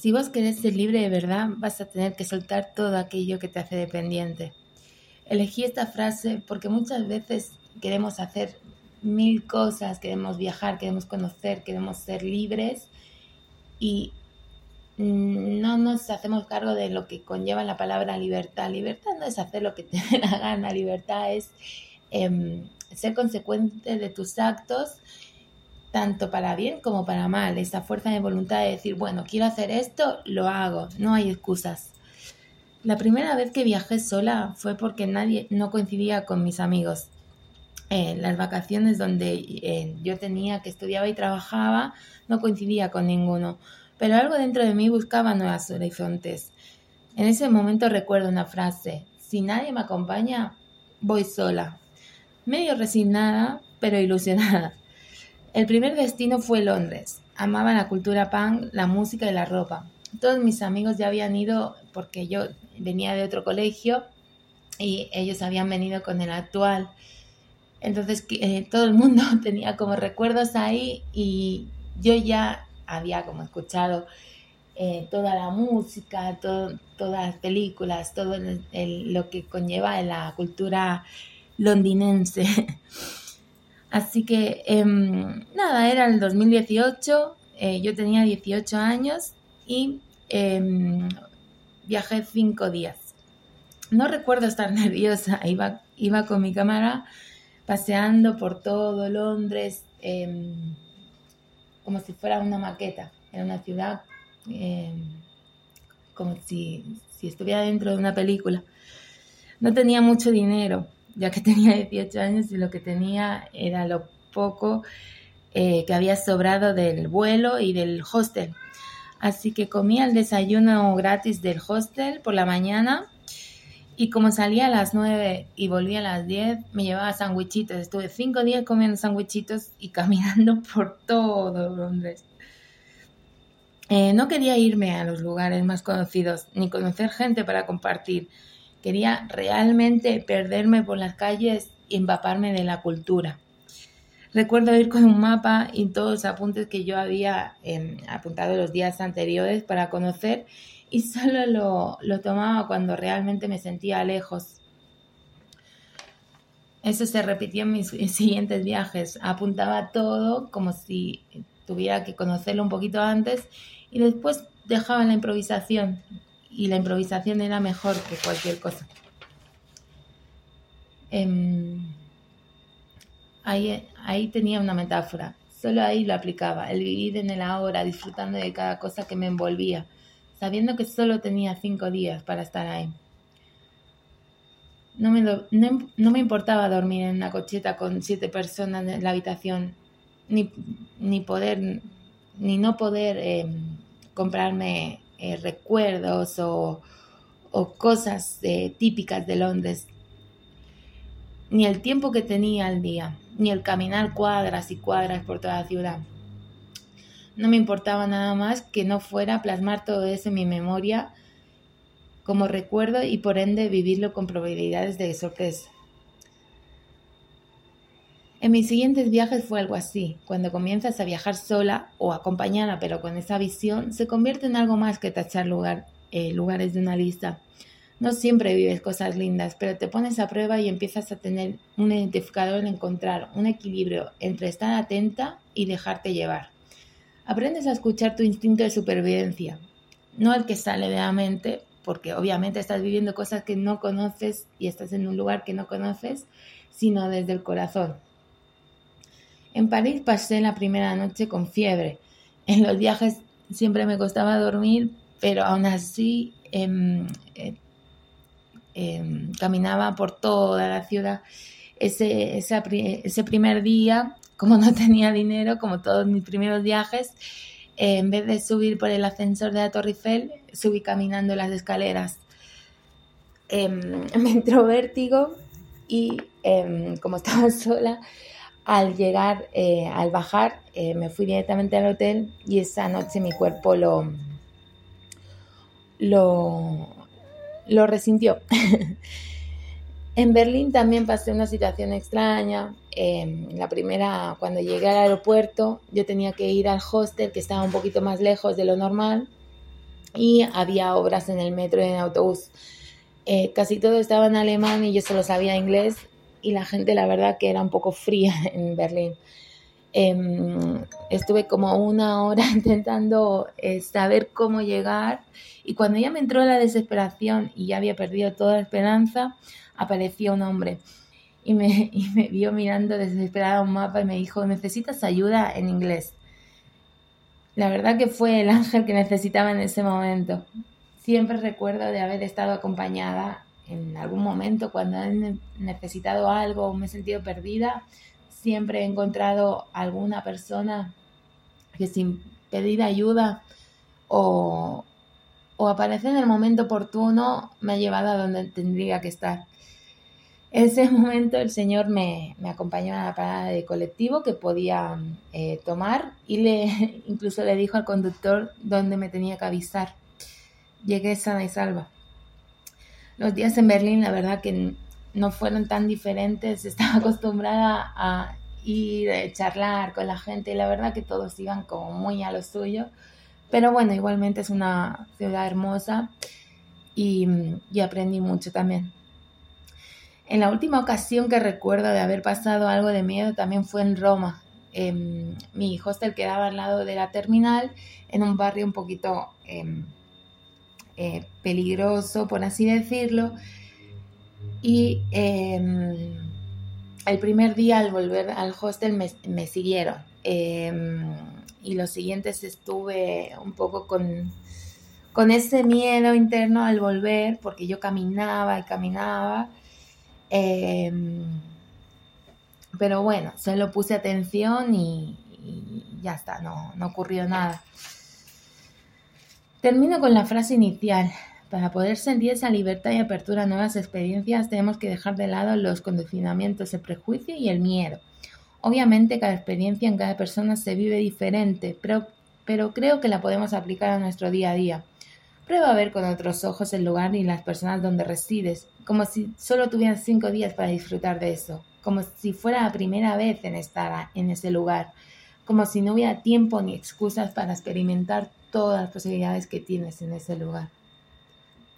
Si vos querés ser libre de verdad, vas a tener que soltar todo aquello que te hace dependiente. Elegí esta frase porque muchas veces queremos hacer mil cosas, queremos viajar, queremos conocer, queremos ser libres y no nos hacemos cargo de lo que conlleva la palabra libertad. Libertad no es hacer lo que te dé la gana, libertad es em, ser consecuente de tus actos, tanto para bien como para mal. Esa fuerza de voluntad de decir, bueno, quiero hacer esto, lo hago, no hay excusas. La primera vez que viajé sola fue porque nadie no coincidía con mis amigos. En las vacaciones donde eh, yo tenía que estudiaba y trabajaba no coincidía con ninguno, pero algo dentro de mí buscaba nuevos horizontes. En ese momento recuerdo una frase, si nadie me acompaña, voy sola. Medio resignada, pero ilusionada. El primer destino fue Londres. Amaba la cultura punk, la música y la ropa. Todos mis amigos ya habían ido porque yo venía de otro colegio y ellos habían venido con el actual. Entonces eh, todo el mundo tenía como recuerdos ahí y yo ya había como escuchado eh, toda la música, todas las películas, todo lo que conlleva la cultura londinense. Así que em, nada, era el 2018, eh, yo tenía 18 años y em, viajé cinco días. No recuerdo estar nerviosa, iba, iba con mi cámara paseando por todo Londres em, como si fuera una maqueta, en una ciudad como si, estuviera dentro de una película. No tenía mucho dinero, ya que tenía 18 años y lo que tenía era lo poco eh, que había sobrado del vuelo y del hostel. Así que comía el desayuno gratis del hostel por la mañana y como salía a las 9 y volvía a las 10, me llevaba sandwichitos. Estuve cinco días comiendo sandwichitos y caminando por todo Londres. Eh, no quería irme a los lugares más conocidos ni conocer gente para compartir. Quería realmente perderme por las calles y empaparme de la cultura. Recuerdo ir con un mapa y todos los apuntes que yo había em, apuntado los días anteriores para conocer y solo lo, lo tomaba cuando realmente me sentía lejos. Eso se repitió en mis siguientes viajes. Apuntaba todo como si tuviera que conocerlo un poquito antes y después dejaba la improvisación. Y la improvisación era mejor que cualquier cosa. Em, ahí, ahí tenía una metáfora. Solo ahí lo aplicaba. El vivir en el ahora, disfrutando de cada cosa que me envolvía sabiendo que solo tenía cinco días para estar ahí. No me, no, me importaba dormir en una cocheta con siete personas en la habitación, ni, ni poder, ni no poder eh, comprarme eh, recuerdos o, o cosas eh, típicas de Londres, ni el tiempo que tenía al día, ni el caminar cuadras y cuadras por toda la ciudad. No me importaba nada más que no fuera plasmar todo eso en mi memoria como recuerdo y por ende vivirlo con probabilidades de sorpresa. En mis siguientes viajes fue algo así. Cuando comienzas a viajar sola o acompañada, pero con esa visión, se convierte en algo más que tachar eh, lugares de una lista. No siempre vives cosas lindas, pero te pones a prueba y empiezas a tener un identificador en encontrar un equilibrio entre estar atenta y dejarte llevar. Aprendes a escuchar tu instinto de supervivencia, no el que sale de la mente, porque obviamente estás viviendo cosas que no conoces y estás en un lugar que no conoces, sino desde el corazón. En París pasé la primera noche con fiebre. En los viajes siempre me costaba dormir, pero aún así em, eh, em, caminaba por toda la ciudad. Ese, ese primer día como no tenía dinero, como todos mis primeros viajes, en vez de subir por el ascensor de la Torre Eiffel, subí caminando las escaleras. Em, me entró vértigo y como estaba sola, al llegar, eh, al bajar, eh, me fui directamente al hotel y esa noche mi cuerpo lo, lo, lo resintió. En Berlín también pasé una situación extraña. Em, la primera, cuando llegué al aeropuerto, yo tenía que ir al hostel que estaba un poquito más lejos de lo normal. y había obras en el metro y en autobús. Eh, casi todo estaba en alemán y yo solo sabía inglés y la gente la verdad que era un poco fría en Berlín. Em, estuve como una hora intentando eh, saber cómo llegar y cuando ya me entró la desesperación y ya había perdido toda esperanza, apareció un hombre y me, y me vio mirando desesperada un mapa y me dijo, necesitas ayuda en inglés. La verdad que fue el ángel que necesitaba en ese momento. Siempre recuerdo de haber estado acompañada en algún momento cuando he necesitado algo o me he sentido perdida. Siempre he encontrado alguna persona que sin pedir ayuda o, o aparecer en el momento oportuno me ha llevado a donde tendría que estar. Ese momento el señor me, acompañó a la parada de colectivo que podía eh, tomar y le incluso le dijo al conductor dónde me tenía que avisar. Llegué sana y salva. Los días en Berlín, la verdad que no fueron tan diferentes. Estaba acostumbrada a ir a charlar con la gente y la verdad que todos iban como muy a lo suyo. Pero bueno, igualmente es una ciudad hermosa y aprendí mucho también. En la última ocasión que recuerdo de haber pasado algo de miedo también fue en Roma. Em, mi hostel quedaba al lado de la terminal, en un barrio un poquito em, eh, peligroso, por así decirlo. Y em, el primer día al volver al hostel me, siguieron. y los siguientes estuve un poco con, con ese miedo interno al volver, porque yo caminaba y caminaba Em, pero bueno, solo puse atención y, ya está, no, no ocurrió nada. Termino con la frase inicial. Para poder sentir esa libertad y apertura a nuevas experiencias tenemos que dejar de lado los condicionamientos, el prejuicio y el miedo. Obviamente cada experiencia en cada persona se vive diferente, pero, pero creo que la podemos aplicar a nuestro día a día. Prueba a ver con otros ojos el lugar y las personas donde resides, como si solo tuvieras cinco días para disfrutar de eso, como si fuera la primera vez en estar en ese lugar, como si no hubiera tiempo ni excusas para experimentar todas las posibilidades que tienes en ese lugar.